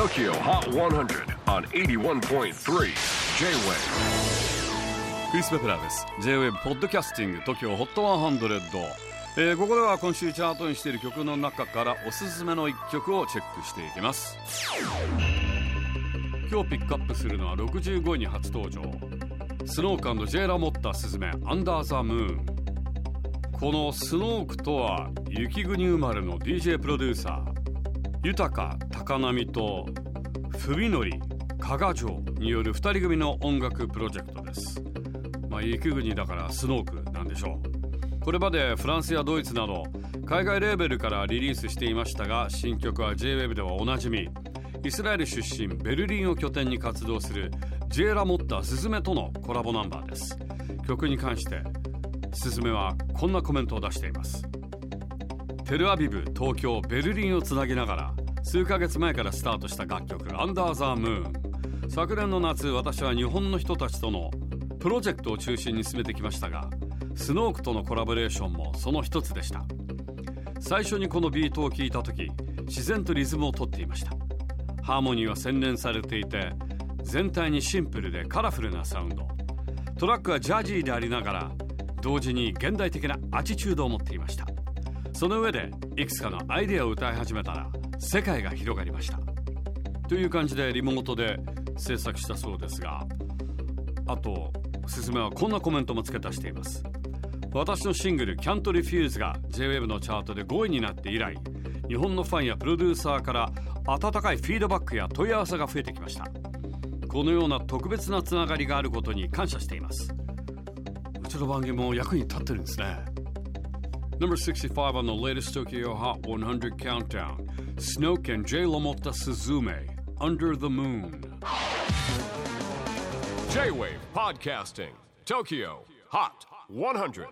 TOKYO HOT 100 on 81.3 J-WAVE クリス・ベプラーです。J-WAVE ポッドキャスティング TOKYO HOT 100、えー、ここでは今週チャートにしている曲の中からおすすめの一曲をチェックしていきます。今日ピックアップするのは65位に初登場。スノークジェイラ・モッタ・スズメアンダー・ザ・ムーンこのスノークとは雪国生まれの DJ プロデューサー。豊か高波と文則加賀城による2人組の音楽プロジェクトです。まあ雪国だからスノークなんでしょう。これまでフランスやドイツなど海外レーベルからリリースしていましたが新曲は JWEB ではおなじみ。イスラエル出身ベルリンを拠点に活動するジェラ・モッタ・スズメとのコラボナンバーです。曲に関してスズメはこんなコメントを出しています。テルアビブ東京ベルリンをつなぎながら数ヶ月前からスタートした楽曲「アンダー・ザ・ムーン」昨年の夏私は日本の人たちとのプロジェクトを中心に進めてきましたがスノークとのコラボレーションもその一つでした。最初にこのビートを聴いた時自然とリズムをとっていました。ハーモニーは洗練されていて全体にシンプルでカラフルなサウンド。トラックはジャージーでありながら同時に現代的なアチチュードを持っていました。その上でいくつかのアイデアを歌い始めたら世界が広がりました。という感じでリモートで制作したそうですがあとすすめはこんなコメントも付け足しています。私のシングル「Can't Refuse」が JWEB のチャートで5位になって以来日本のファンやプロデューサーから温かいフィードバックや問い合わせが増えてきました。このような特別なつながりがあることに感謝しています。うちの番組も役に立ってるんですね。Number 65 on the latest Tokyo Hot 100 countdown Snoke and J. Lamotta Suzume Under the Moon J-WAVE PODCASTING TOKYO HOT 100